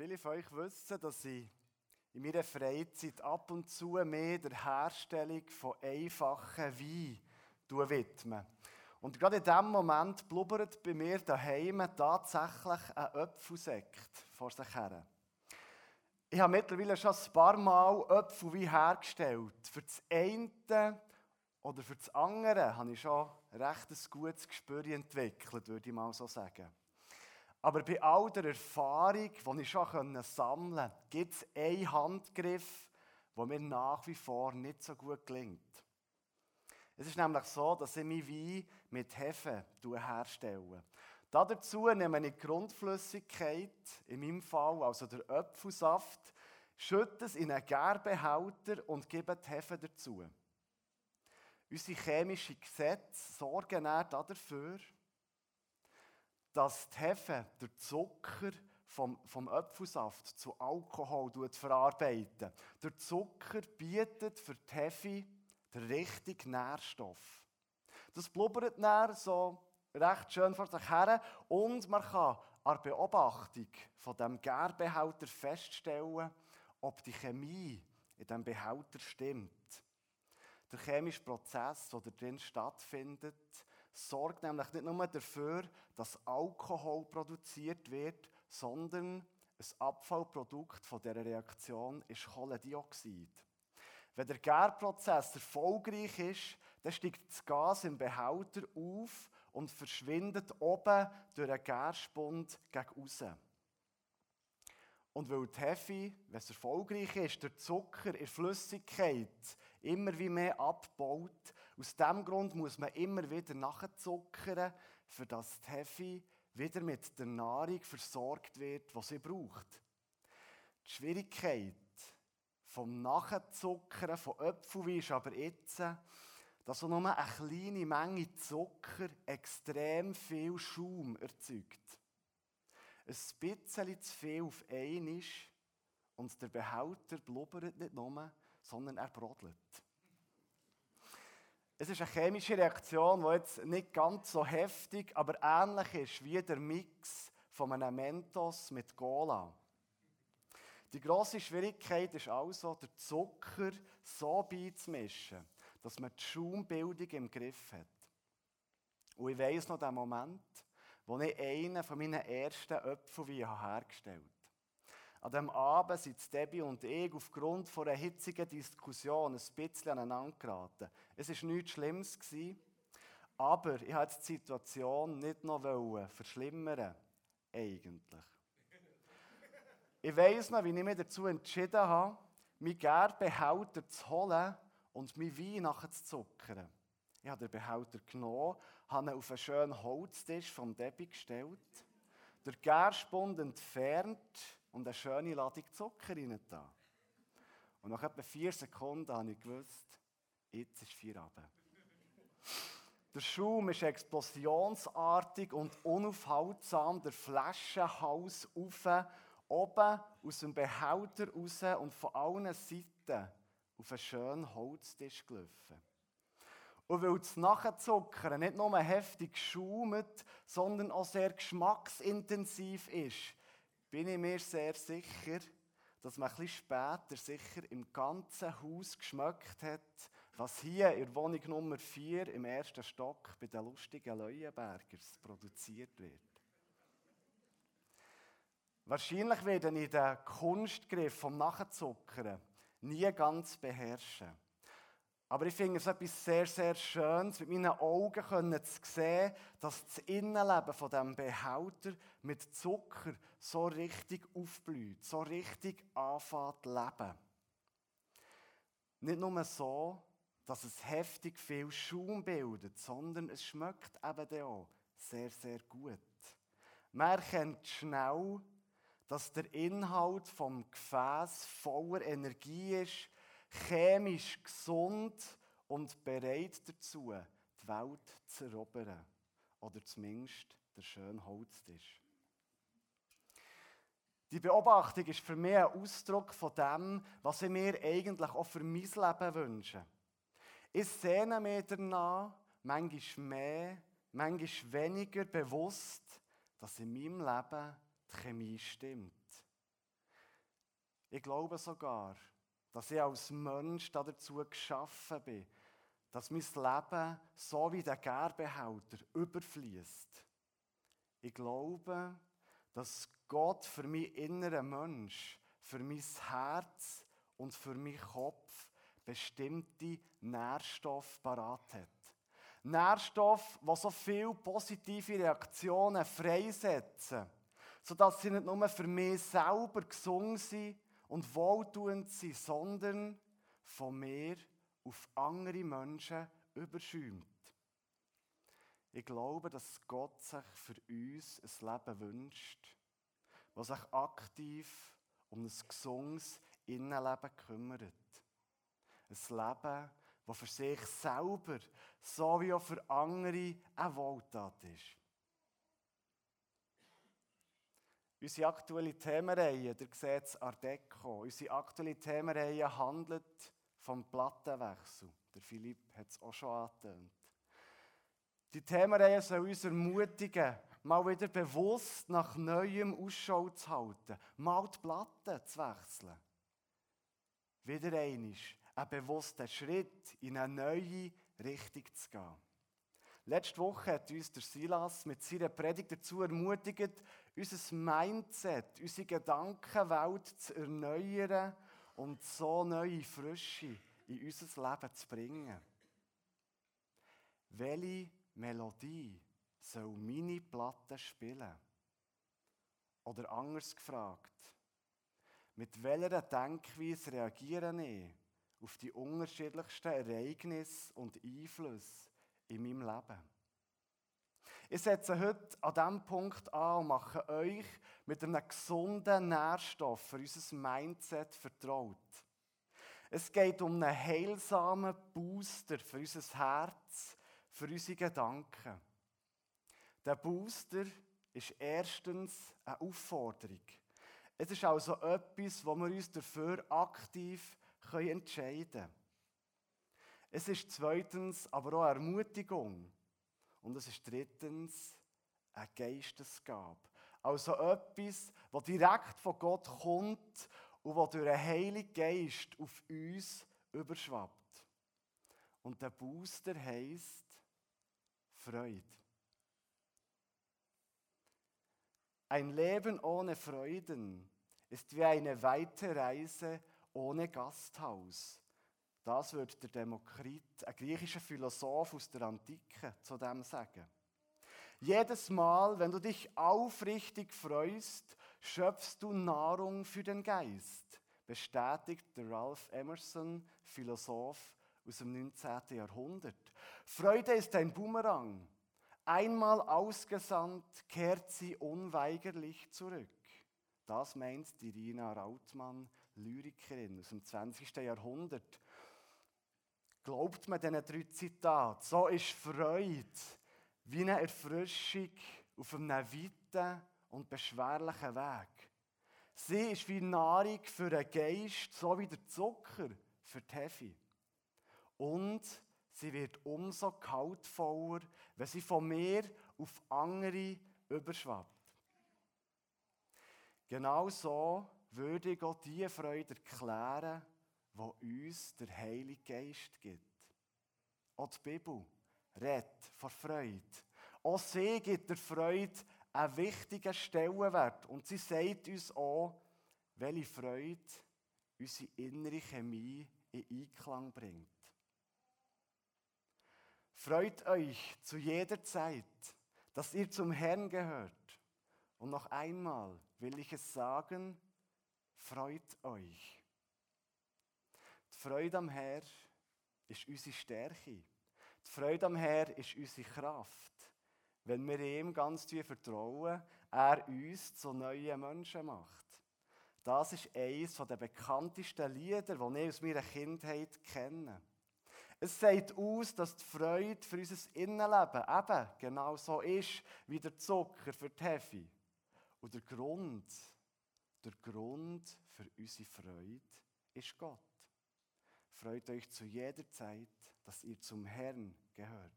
Viele von euch wissen, dass ich in meiner Freizeit ab und zu mehr der Herstellung von einfachen Wein widme. Und gerade in diesem Moment blubbert bei mir daheim tatsächlich ein Öpfelsekt vor sich her. Ich habe mittlerweile schon ein paar Mal Öpfelwein hergestellt. Für das eine oder für das andere habe ich schon recht ein gutes Gespür entwickelt, würde ich mal so sagen. Aber bei all der Erfahrung, die ich schon sammeln konnte, gibt es einen Handgriff, der mir nach wie vor nicht so gut gelingt. Es ist nämlich so, dass ich mein Wein mit Hefe herstelle. Dazu nehme ich die Grundflüssigkeit, in meinem Fall also der Apfelsaft, schütte es in einen Gärbehälter und gebe die Hefe dazu. Unsere chemischen Gesetze sorgen dafür, dass die Hefe der Zucker vom, vom Apfelsaft zu Alkohol verarbeiten. Der Zucker bietet für die Hefe den richtigen Nährstoff. Das blubbert dann so recht schön vor sich her und man kann an der Beobachtung von dem Gärbehälter feststellen, ob die Chemie in diesem Behälter stimmt. Der chemische Prozess, der drin stattfindet, sorgt nämlich nicht nur dafür, dass Alkohol produziert wird, sondern ein Abfallprodukt von dieser Reaktion ist Kohlendioxid. Wenn der Gärprozess erfolgreich ist, dann steigt das Gas im Behälter auf und verschwindet oben durch einen Gärspund gegen außen. Und weil die Hefe, wenn es erfolgreich ist, der Zucker in Flüssigkeit immer wie mehr abbaut, aus diesem Grund muss man immer wieder nachzuckern, für dass die Hefe wieder mit der Nahrung versorgt wird, die sie braucht. Die Schwierigkeit vom Nachzuckern von Äpfelwein ist aber jetzt, dass nur eine kleine Menge Zucker extrem viel Schaum erzeugt. Ein bisschen zu viel auf einmal und der Behälter blubbert nicht nur, sondern er brodelt. Es ist eine chemische Reaktion, die jetzt nicht ganz so heftig, aber ähnlich ist wie der Mix von einem Mentos mit Cola. Die grosse Schwierigkeit ist also, den Zucker so beizumischen, dass man die Schaumbildung im Griff hat. Und ich weiss noch den Moment, wo ich einen von meinen ersten Äpfelwein hergestellt habe. An diesem Abend sind Debbie und ich aufgrund einer hitzigen Diskussion ein bisschen aneinander geraten. Es war nichts Schlimmes, aber ich wollte die Situation nicht noch verschlimmern. Eigentlich. Ich weiss noch, wie ich mich dazu entschieden habe, mein Gärbehälter zu holen und mein Wein nachher zu zuckern. Ich habe den Behälter genommen, habe ihn auf einen schönen Holztisch vom Debbie gestellt, den Gärspund entfernt und eine schöne Ladung Zucker rein da. Und nach etwa vier Sekunden habe ich gewusst, jetzt ist Feierabend. Der Schaum ist explosionsartig und unaufhaltsam der Flaschenhals auf oben aus dem Behälter raus und von allen Seiten auf einen schönen Holztisch gelaufen. Und weil das Nachzuckern nicht nur heftig schaumt, sondern auch sehr geschmacksintensiv ist, bin ich mir sehr sicher, dass man etwas später sicher im ganzen Haus geschmeckt hat, was hier in Wohnung Nummer 4 im ersten Stock bei den lustigen Leuenbergers produziert wird. Wahrscheinlich werde ich den Kunstgriff vom Nachzuckern nie ganz beherrschen. Aber ich finde es etwas sehr, sehr Schönes, mit meinen Augen können zu sehen, dass das Innenleben von diesem Behälter mit Zucker so richtig aufblüht, so richtig anfängt zu leben. Nicht nur so, dass es heftig viel Schaum bildet, sondern es schmeckt eben auch sehr, sehr gut. Man erkennt schnell, dass der Inhalt vom Gefäß voller Energie ist, chemisch gesund und bereit dazu, die Welt zu erobern. Oder zumindest der schöne Holztisch. Die Beobachtung ist für mich ein Ausdruck von dem, was ich mir eigentlich auch für mein Leben wünsche. Ich sehne mir danach, manchmal mehr, manchmal weniger bewusst, dass in meinem Leben die Chemie stimmt. Ich glaube sogar, dass ich als Mensch dazu geschaffen bin, dass mein Leben so wie der Gerbehälter überfließt. Ich glaube, dass Gott für meinen inneren Mensch, für mein Herz und für meinen Kopf bestimmte Nährstoffe parat hat. Nährstoffe, die so viele positive Reaktionen freisetzen, sodass sie nicht nur für mich selber gesund sind und wohltuend sind, sondern von mir auf andere Menschen überschäumt. Ich glaube, dass Gott sich für uns ein Leben wünscht, das sich aktiv um ein gesundes Innenleben kümmert. Ein Leben, das für sich selber sowie auch für andere eine Wohltat ist. Unsere aktuelle Themenreihe, der seht es Art Deco, unsere aktuelle Themenreihe handelt vom Plattenwechsel. Der Philipp hat es auch schon angetönt. Die Themenreihe soll uns ermutigen, mal wieder bewusst nach Neuem Ausschau zu halten, mal die Platte zu wechseln. Wieder einmal einen bewussten Schritt in eine neue Richtung zu gehen. Letzte Woche hat uns der Silas mit seiner Predigt dazu ermutigt, unser Mindset, unsere Gedankenwelt zu erneuern und so neue Frische in unser Leben zu bringen. Welche Melodie soll meine Platte spielen? Oder anders gefragt, mit welcher Denkweise reagiere ich auf die unterschiedlichsten Ereignisse und Einflüsse in meinem Leben? Ich setze heute an diesem Punkt an und mache euch mit einem gesunden Nährstoff für unser Mindset vertraut. Es geht um einen heilsamen Booster für unser Herz, für unsere Gedanken. Der Booster ist erstens eine Aufforderung. Es ist also etwas, wo wir uns dafür aktiv entscheiden können. Es ist zweitens aber auch eine Ermutigung. Und es ist drittens eine Geistesgabe. Also etwas, das direkt von Gott kommt und das durch einen Heiligen Geist auf uns überschwappt. Und der Booster heisst Freude. Ein Leben ohne Freuden ist wie eine weite Reise ohne Gasthaus. Das wird der Demokrit, ein griechischer Philosoph aus der Antike, zu dem sagen. Jedes Mal, wenn du dich aufrichtig freust, schöpfst du Nahrung für den Geist, bestätigt der Ralph Emerson, Philosoph aus dem 19. Jahrhundert. Freude ist ein Boomerang. Einmal ausgesandt, kehrt sie unweigerlich zurück. Das meint die Rina Rautmann, Lyrikerin aus dem 20. Jahrhundert. Glaubt man diesen drei Zitaten? So ist Freude wie eine Erfrischung auf einem weiten und beschwerlichen Weg. Sie ist wie Nahrung für den Geist, so wie der Zucker für die Hefe. Und sie wird umso kaltvoller, wenn sie von mir auf andere überschwappt. Genau so würde ich auch die Freude erklären, die uns der Heilige Geist gibt. Auch die Bibel redet von Freude. Auch sie gibt der Freude einen wichtigen Stellenwert. Und sie sagt uns auch, welche Freude unsere innere Chemie in Einklang bringt. Freut euch zu jeder Zeit, dass ihr zum Herrn gehört. Und noch einmal will ich es sagen, freut euch. Die Freude am Herrn ist unsere Stärke. Die Freude am Herrn ist unsere Kraft. Wenn wir ihm ganz tief vertrauen, er uns zu neuen Menschen macht. Das ist eines der bekanntesten Lieder, die ich aus meiner Kindheit kenne. Es sagt aus, dass die Freude für unser Innenleben eben genau so ist wie der Zucker für die Hefe. Und der Grund, der Grund für unsere Freude ist Gott. Freut euch zu jeder Zeit, dass ihr zum Herrn gehört.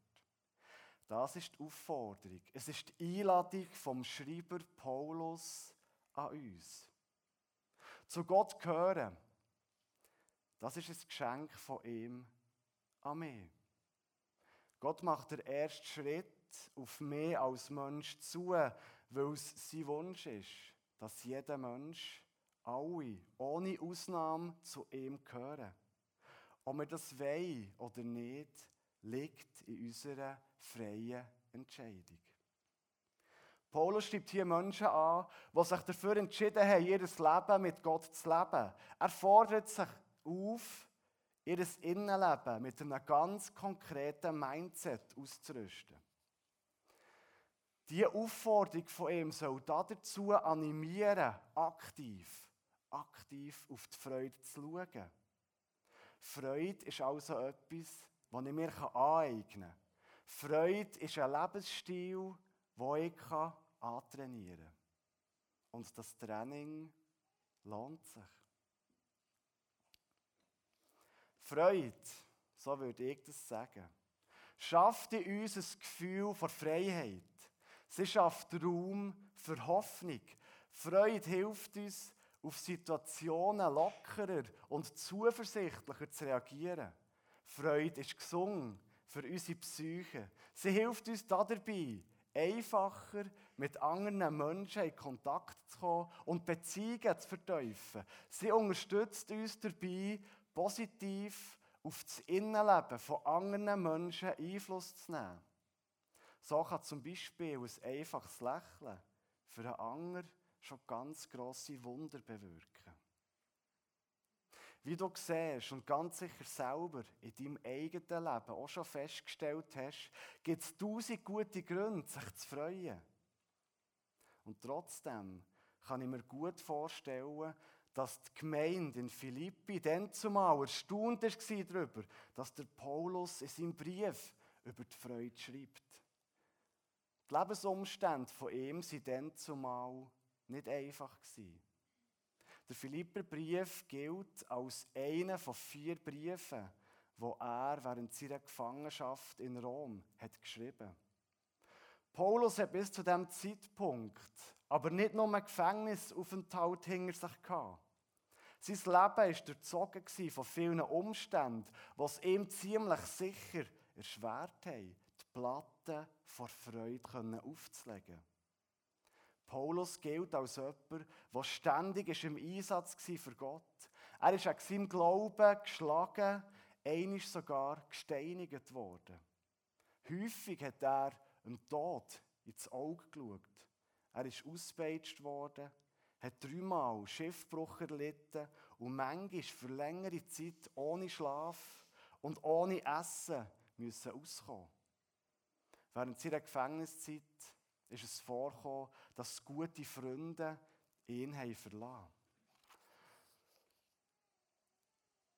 Das ist die Aufforderung. Es ist die Einladung vom Schreiber Paulus an uns. zu Gott gehören, das ist ein Geschenk von ihm an mich. Gott macht den ersten Schritt auf mich als Mensch zu, weil es sein Wunsch ist, dass jeder Mensch, alle, ohne Ausnahme, zu ihm gehören. Ob wir das wollen oder nicht, liegt in unserer freien Entscheidung. Paulus schreibt hier Menschen an, die sich dafür entschieden haben, ihr Leben mit Gott zu leben. Er fordert sich auf, ihr Innenleben mit einem ganz konkreten Mindset auszurüsten. Diese Aufforderung von ihm soll dazu animieren, aktiv, aktiv auf die Freude zu schauen. Freude ist also etwas, das ich mir aneignen kann. Freude ist ein Lebensstil, den ich antrainieren kann. Und das Training lohnt sich. Freude, so würde ich das sagen, schafft in uns ein Gefühl von Freiheit. Sie schafft Raum für Hoffnung. Freude hilft uns, auf Situationen lockerer und zuversichtlicher zu reagieren. Freude ist gesungen für unsere Psyche. Sie hilft uns dabei, einfacher mit anderen Menschen in Kontakt zu kommen und Beziehungen zu vertiefen. Sie unterstützt uns dabei, positiv auf das Innenleben von anderen Menschen Einfluss zu nehmen. So kann zum Beispiel ein einfaches Lächeln für einen anderen schon ganz grosse Wunder bewirken. Wie du siehst und ganz sicher selber in deinem eigenen Leben auch schon festgestellt hast, gibt es tausend gute Gründe, sich zu freuen. Und trotzdem kann ich mir gut vorstellen, dass die Gemeinde in Philippi dann zumal erstaunt war darüber, dass der Paulus in seinem Brief über die Freude schreibt. Die Lebensumstände von ihm waren dann zumal nicht einfach. Der Philipperbrief gilt als einer von vier Briefen, wo er während seiner Gefangenschaft in Rom hat geschrieben. Paulus hat bis zu dem Zeitpunkt aber nicht nur einen Gefängnisaufenthalt hinter sich gehabt. Sein Leben war durchzogen von vielen Umständen, was ihm ziemlich sicher erschwert haben, die Platte vor Freude aufzulegen. Paulus gilt als jemand, der ständig im Einsatz war für Gott. Er ist an seinem Glauben geschlagen, einisch sogar gesteinigt worden. Häufig hat er dem Tod ins Auge geschaut. Er ist ausgepeitscht worden, hat dreimal Schiffbruch erlitten und manchmal für längere Zeit ohne Schlaf und ohne Essen müssen auskommen. Während seiner Gefängniszeit ist es vorgekommen, dass gute Freunde ihn haben verlassen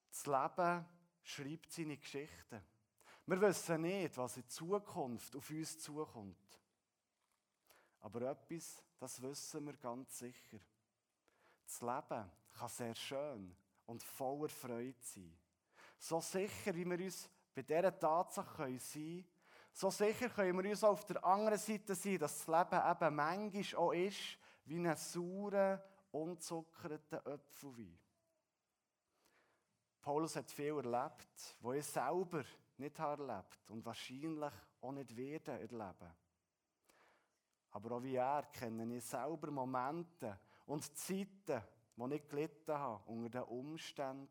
Das Leben schreibt seine Geschichten. Wir wissen nicht, was in Zukunft auf uns zukommt. Aber etwas, das wissen wir ganz sicher. Das Leben kann sehr schön und voller Freude sein. So sicher, wie wir uns bei dieser Tatsache sein können, so sicher können wir uns auf der anderen Seite sein, dass das Leben eben manchmal auch ist wie ein saurer, unzuckerter Apfelwein. Paulus hat viel erlebt, wo er selber nicht erlebt und wahrscheinlich auch nicht werden erleben. Aber auch wie er kenne ich selber Momente und Zeiten, wo ich gelitten habe unter den Umständen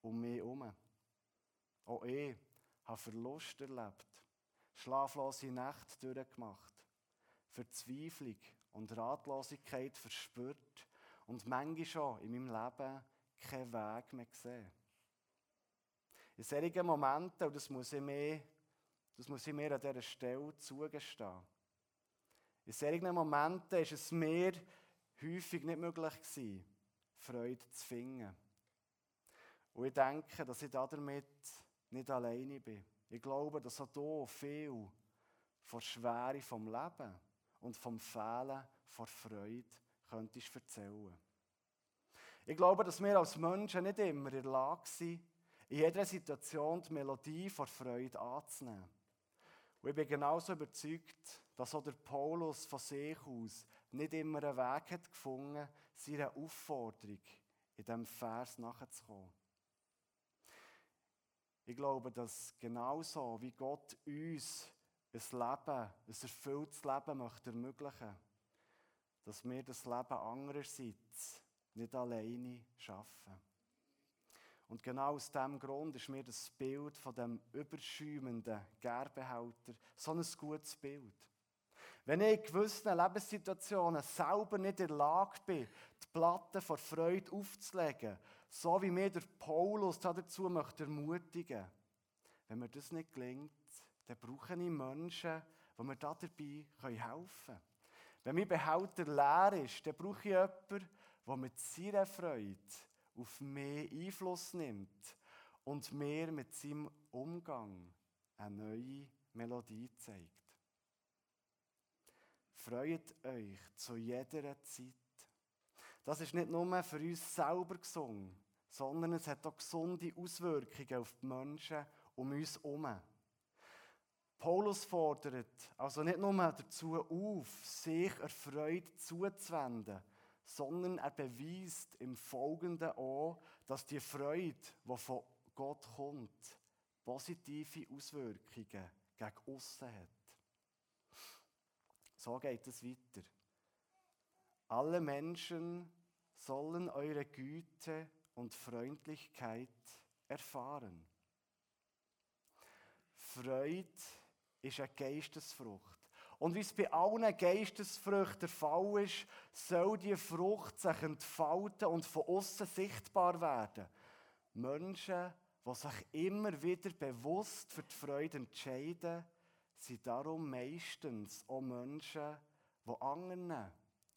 um mich herum. Auch ich habe Verlust erlebt schlaflose Nächte durchgemacht, Verzweiflung und Ratlosigkeit verspürt und manchmal schon in meinem Leben keinen Weg mehr gesehen. In solchen Momenten, und das muss ich mir, das muss ich mir an dieser Stelle zugestehen, in solchen Momenten ist es mir häufig nicht möglich gewesen, Freude zu finden. Und ich denke, dass ich damit nicht alleine bin. Ich glaube, dass auch hier viel von der Schwere vom Leben und vom Fehlen von Freude könntest erzählen. Ich glaube, dass wir als Menschen nicht immer in der Lage sind, in jeder Situation die Melodie von Freude anzunehmen. Und ich bin genauso überzeugt, dass auch der Paulus von sich aus nicht immer einen Weg hat gefunden, seiner Aufforderung in diesem Vers nachzukommen. Ich glaube, dass genauso wie Gott uns ein Leben, ein erfülltes Leben möchte ermöglichen, dass wir das Leben andererseits nicht alleine schaffen. Und genau aus diesem Grund ist mir das Bild von dem überschäumenden Gerbehälter so ein gutes Bild. Wenn ich in gewissen Lebenssituationen selber nicht in der Lage bin, die Platte vor Freude aufzulegen, so wie mir der Paulus dazu möchte ermutigen, wenn mir das nicht gelingt, dann brauche ich Menschen, die mir dabei helfen können. Wenn mein Behälter leer ist, dann brauche ich jemanden, der mit seiner Freude auf mich Einfluss nimmt und mir mit seinem Umgang eine neue Melodie zeigt. Freut euch zu jeder Zeit. Das ist nicht nur für uns selber gesungen, sondern es hat auch gesunde Auswirkungen auf die Menschen um uns herum. Paulus fordert also nicht nur dazu auf, sich erfreut zuzuwenden, sondern er beweist im Folgenden auch, dass die Freude, die von Gott kommt, positive Auswirkungen gegen aussen hat. So geht es weiter. Alle Menschen sollen eure Güte und Freundlichkeit erfahren. Freude ist eine Geistesfrucht. Und wie es bei allen Geistesfrüchten der Fall ist, soll die Frucht sich entfalten und von außen sichtbar werden. Menschen, die sich immer wieder bewusst für die Freude entscheiden, sind darum meistens auch Menschen, die anderen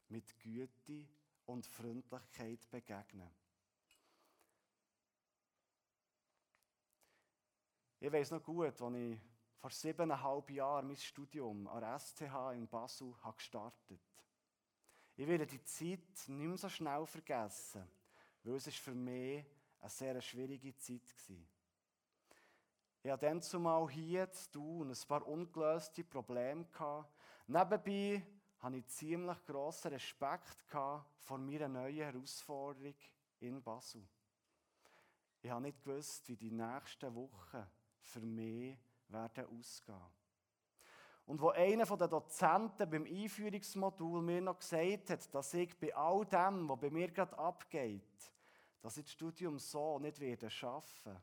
mit Güte und Freundlichkeit begegnen. Ich weiß noch gut, als ich vor siebeneinhalb Jahren mein Studium an der STH in Basel habe gestartet Ich werde die Zeit nicht mehr so schnell vergessen, weil es für mich eine sehr schwierige Zeit war. Ich hatte dann zumal hier zu tun, ein paar ungelöste Probleme. Nebenbei hatte ich ziemlich grossen Respekt vor meiner neuen Herausforderung in Basel. Ich habe nicht gewusst, wie die nächsten Wochen für mich werden ausgehen. Und wo einer der Dozenten beim Einführungsmodul mir noch gesagt hat, dass ich bei all dem, was bei mir gerade abgeht, dass ich das Studium so nicht werde schaffen.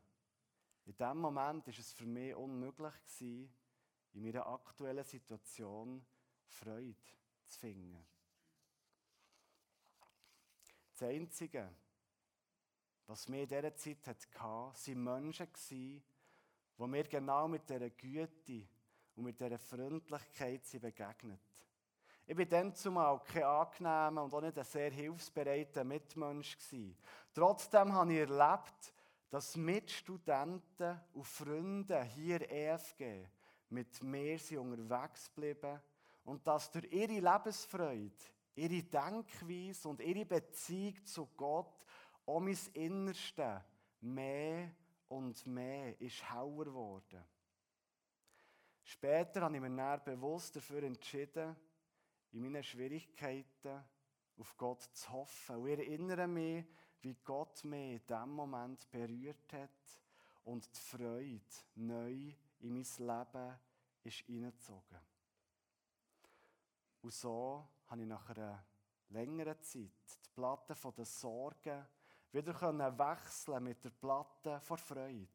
In dem Moment ist es für mich unmöglich in meiner aktuellen Situation Freude zu finden. Das Einzige, was mir in dieser Zeit hatte, waren Menschen, wo mir genau mit dieser Güte und mit dieser Freundlichkeit sie begegnet. Ich war dann zumal kein angenehmer und auch nicht ein sehr hilfsbereiter Mitmensch. Trotzdem habe ich erlebt, dass Mitstudenten und Freunde hier EFG mit mir sind unterwegs geblieben und dass durch ihre Lebensfreude, ihre Denkweise und ihre Beziehung zu Gott auch mein Innerste mehr und mehr ist hauer geworden. Später habe ich mir dann bewusst dafür entschieden, in meinen Schwierigkeiten auf Gott zu hoffen. Und ich erinnere mich, wie Gott mich in diesem Moment berührt hat und die Freude neu in mein Leben ist hineingezogen. Und so habe ich nach einer längeren Zeit die Platte der Sorgen wieder wechseln mit der Platte vor Freude.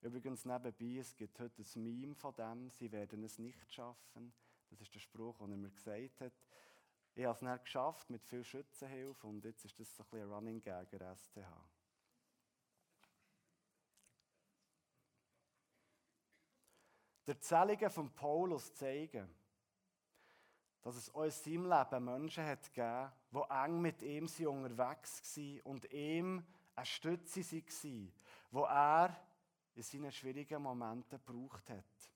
Übrigens nebenbei, es gibt heute ein Meme von dem, sie werden es nicht schaffen. Das ist der Spruch, den er mir gesagt hat. Ich habe es nicht geschafft mit viel Schützenhilfe und jetzt ist das so ein bisschen ein Running Gag der STH. Die Erzählungen von Paulus zeigen, dass es in seinem Leben Menschen hat gegeben, die eng mit ihm unterwegs waren und ihm eine Stütze waren, wo er in seinen schwierigen Momenten gebraucht hat.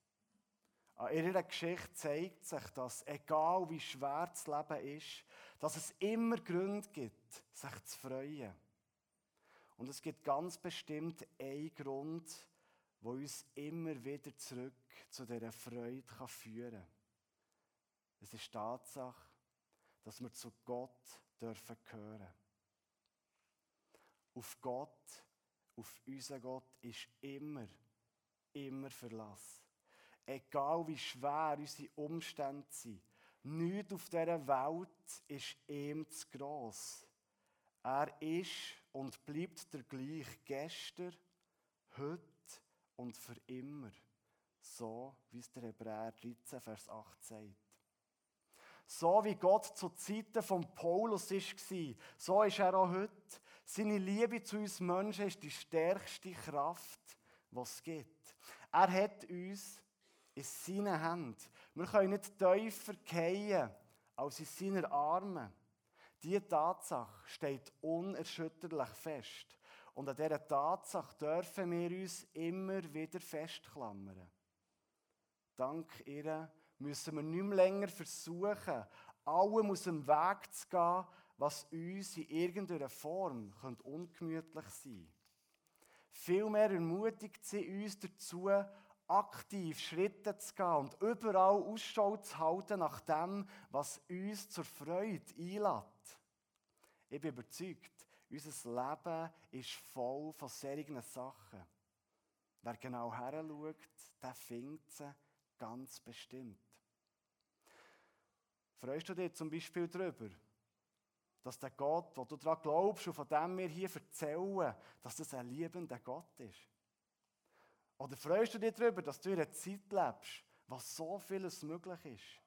An ihrer Geschichte zeigt sich, dass egal wie schwer das Leben ist, dass es immer Gründe gibt, sich zu freuen. Und es gibt ganz bestimmt einen Grund, der uns immer wieder zurück zu dieser Freude führen kann. Es ist Tatsache, dass wir zu Gott dürfen gehören. auf Gott, auf unseren Gott ist immer, immer Verlass. Egal wie schwer unsere Umstände sind, nichts auf dieser Welt ist ihm zu gross. Er ist und bleibt der gleich gestern, heute und für immer. So wie es der Hebräer 13, Vers 8 sagt. So wie Gott zu Zeiten von Paulus war, so ist er auch heute. Seine Liebe zu uns Menschen ist die stärkste Kraft, die es gibt. Er hat uns in seinen Händen. Wir können nicht tiefer fallen als in seinen Armen. Diese Tatsache steht unerschütterlich fest. Und an dieser Tatsache dürfen wir uns immer wieder festklammern. Dank ihr müssen wir nicht mehr länger versuchen, allem aus dem Weg zu gehen, was uns in irgendeiner Form ungemütlich sein könnte. Vielmehr ermutigt sie uns dazu, aktiv Schritte zu gehen und überall Ausschau zu halten nach dem, was uns zur Freude einlädt. Ich bin überzeugt, unser Leben ist voll von solchen Sachen. Wer genau her schaut, der findet sie ganz bestimmt. Freust du dich zum Beispiel darüber, dass der Gott, wo du daran glaubst und von dem wir hier erzählen, dass das ein liebender Gott ist? Oder freust du dich darüber, dass du in einer Zeit lebst, was so vieles möglich ist?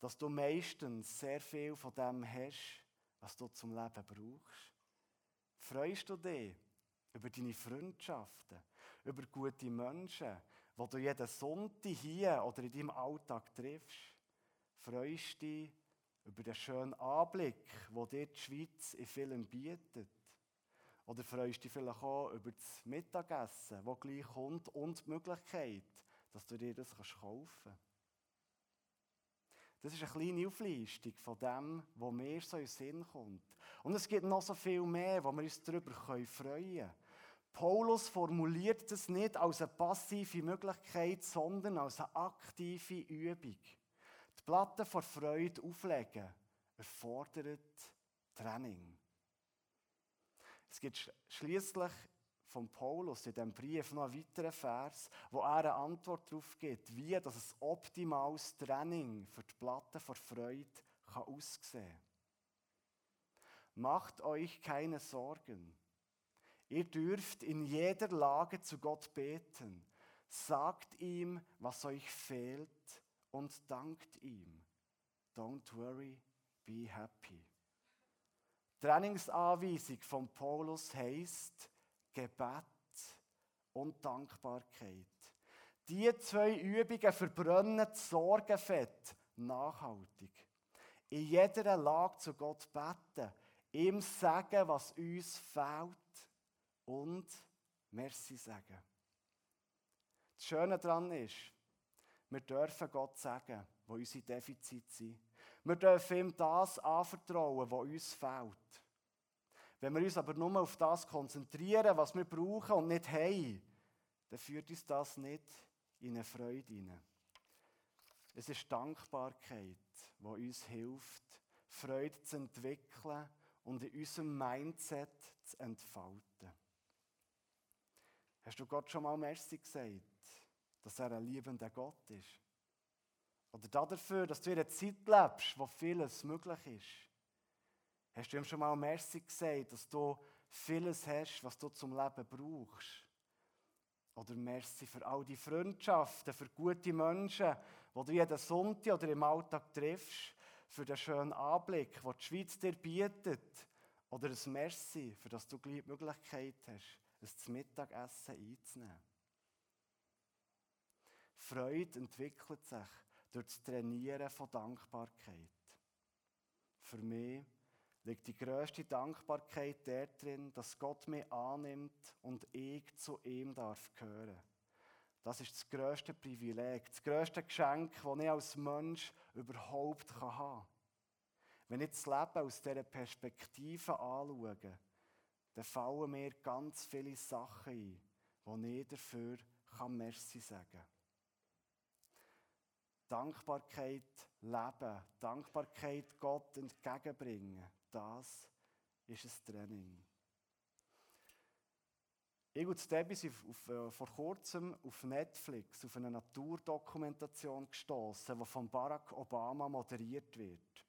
Dass du meistens sehr viel von dem hast, was du zum Leben brauchst? Freust du dich über deine Freundschaften, über gute Menschen, die du jeden Sonntag hier oder in deinem Alltag triffst? Freust dich über den schönen Anblick, wo dir die Schweiz in vielen bietet? Oder freust dich vielleicht auch über das Mittagessen, das gleich kommt, und die Möglichkeit, dass du dir das kaufen kannst? Das ist eine kleine Auflistung von dem, was mir so in den Sinn kommt. Und es gibt noch so viel mehr, wo wir uns darüber freuen können. Paulus formuliert das nicht als eine passive Möglichkeit, sondern als eine aktive Übung. Platte vor Freude auflegen erfordert Training. Es gibt schließlich von Paulus in diesem Brief noch einen weiteren Vers, wo er eine Antwort darauf gibt, wie das ein optimales Training für die Platte vor Freude kann aussehen kann. Macht euch keine Sorgen. Ihr dürft in jeder Lage zu Gott beten. Sagt ihm, was euch fehlt und dankt ihm. Don't worry, be happy. Trainingsanweisung von Paulus heißt Gebet und Dankbarkeit. Die zwei Übungen verbrennen das Sorgenfett nachhaltig. In jeder Lage zu Gott beten, ihm sagen, was uns fehlt und Merci sagen. Das Schöne daran ist, wir dürfen Gott sagen, wo unsere Defizite sind. Wir dürfen ihm das anvertrauen, was uns fehlt. Wenn wir uns aber nur auf das konzentrieren, was wir brauchen und nicht haben, dann führt uns das nicht in eine Freude hinein. Es ist Dankbarkeit, die uns hilft, Freude zu entwickeln und in unserem Mindset zu entfalten. Hast du Gott schon mal Merci gesagt, dass er ein liebender Gott ist? Oder dafür, dass du in einer Zeit lebst, wo vieles möglich ist? Hast du ihm schon mal Merci gesagt, dass du vieles hast, was du zum Leben brauchst? Oder Merci für all die Freundschaften, für gute Menschen, die du jeden Sonntag oder im Alltag triffst, für den schönen Anblick, den die Schweiz dir bietet. Oder ein Merci, für das du die Möglichkeit hast, ein Mittagessen einzunehmen. Freude entwickelt sich durch das Trainieren von Dankbarkeit. Für mich liegt die größte Dankbarkeit darin, dass Gott mich annimmt und ich zu ihm darf gehören. Das ist das größte Privileg, das größte Geschenk, das ich als Mensch überhaupt haben kann. Wenn ich das Leben aus dieser Perspektive anschaue, dann fallen mir ganz viele Sachen ein, wo ich dafür kann Merci sagen kann. Dankbarkeit leben, Dankbarkeit Gott entgegenbringen, das ist ein Training. Ich und Debbie sind auf, äh, vor kurzem auf Netflix auf eine Naturdokumentation gestoßen, die von Barack Obama moderiert wird.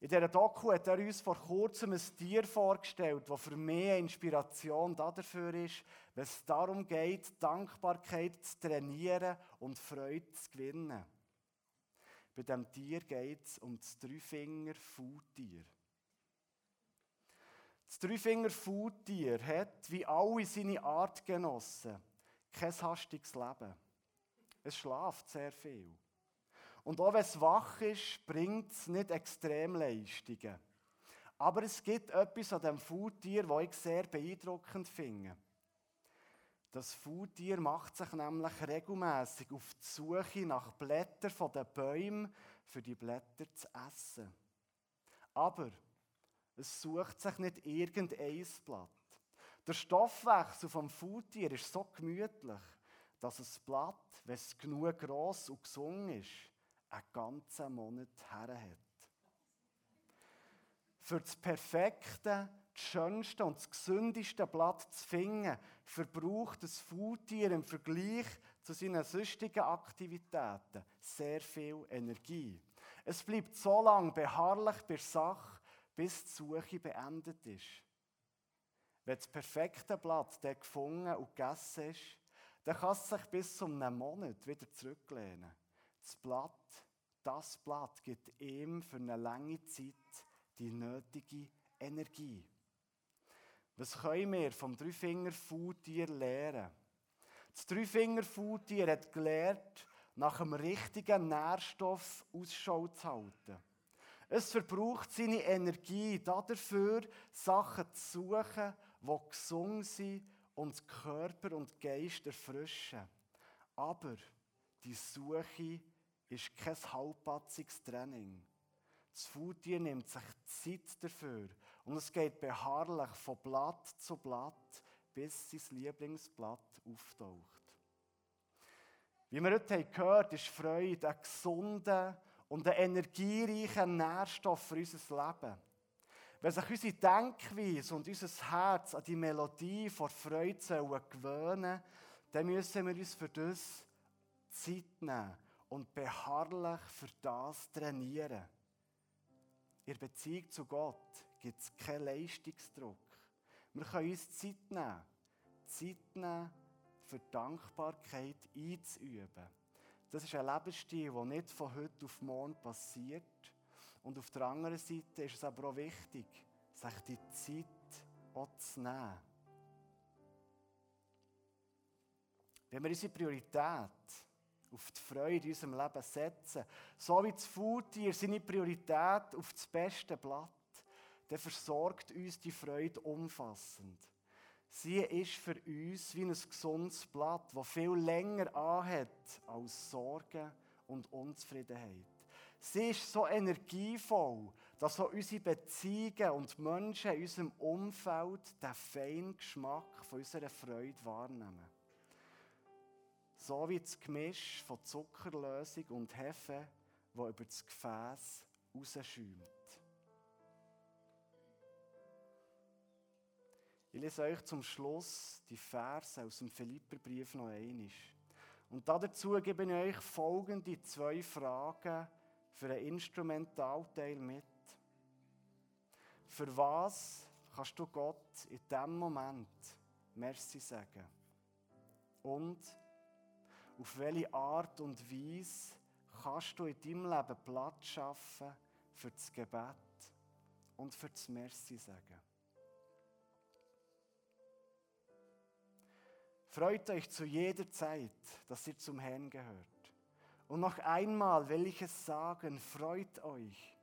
In dieser Doku hat er uns vor kurzem ein Tier vorgestellt, das für mich eine Inspiration dafür ist, wenn es darum geht, Dankbarkeit zu trainieren und Freude zu gewinnen. Bei diesem Tier geht es um das Dreifinger-Faultier. Das Dreifinger-Faultier hat, wie alle seine Artgenossen, kein hastiges Leben. Es schlaft sehr viel. Und auch wenn es wach ist, bringt es nicht Extremleistungen. Aber es gibt etwas an diesem Faultier, das ich sehr beeindruckend finde. Das Faultier macht sich nämlich regelmäßig auf die Suche nach Blättern von den Bäumen, für die Blätter zu essen. Aber es sucht sich nicht irgendein Blatt. Der Stoffwechsel vom Faultier ist so gemütlich, dass ein Blatt, wenn es genug gross und gesungen ist, einen ganzen Monat her hat. Für das perfekte, das schönste und das gesündeste Blatt zu finden, verbraucht das Faultier im Vergleich zu seinen sonstigen Aktivitäten sehr viel Energie. Es bleibt so lange beharrlich bei der Sache, bis die Suche beendet ist. Wenn das perfekte Blatt dann gefunden und gegessen ist, dann kann es sich bis zu einem Monat wieder zurücklehnen. Das Blatt, das Blatt gibt ihm für eine lange Zeit die nötige Energie. Was können wir vom Dreifinger-Faultier lernen? Das Dreifinger-Faultier hat gelernt, nach einem richtigen Nährstoff Ausschau zu halten. Es verbraucht seine Energie dafür, Sachen zu suchen, die gesund sind und Körper und Geist erfrischen. Aber die Suche ist kein halbpatziges Training. Das Faultier nimmt sich Zeit dafür und es geht beharrlich von Blatt zu Blatt, bis sein Lieblingsblatt auftaucht. Wie wir heute gehört haben, ist Freude ein gesunder und ein energiereicher Nährstoff für unser Leben. Wenn sich unsere Denkweise und unser Herz an die Melodie vor Freude gewöhnen dann müssen wir uns für das Zeit nehmen und beharrlich für das trainieren. In der Beziehung zu Gott gibt es keinen Leistungsdruck. Wir können uns Zeit nehmen. Zeit nehmen, für Dankbarkeit einzuüben. Das ist ein Lebensstil, der nicht von heute auf morgen passiert. Und auf der anderen Seite ist es aber auch wichtig, sich die Zeit auch zu nehmen. Wenn wir unsere Priorität auf die Freude in unserem Leben setzen, so wie das Faultier seine Priorität auf das beste Blatt, dann versorgt uns die Freude umfassend. Sie ist für uns wie ein gesundes Blatt, das viel länger anhat als Sorgen und Unzufriedenheit. Sie ist so energievoll, dass auch unsere Beziehungen und Menschen in unserem Umfeld den feinen Geschmack von unserer Freude wahrnehmen. So wie das Gemisch von Zuckerlösung und Hefe, wo über das Gefäß rausschäumt. Ich lese euch zum Schluss die Verse aus dem Philipperbrief noch einmal. Und dazu gebe ich euch folgende zwei Fragen für einen Instrumentalteil mit. Für was kannst du Gott in diesem Moment Merci sagen? Und auf welche Art und Weise kannst du in deinem Leben Platz schaffen für das Gebet und für das Merci sagen? Freut euch zu jeder Zeit, dass ihr zum Herrn gehört. Und noch einmal will ich es sagen, freut euch.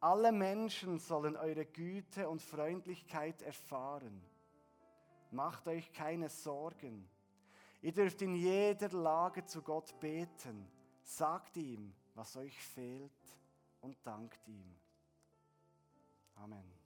Alle Menschen sollen eure Güte und Freundlichkeit erfahren. Macht euch keine Sorgen. Ihr dürft in jeder Lage zu Gott beten. Sagt ihm, was euch fehlt und dankt ihm. Amen.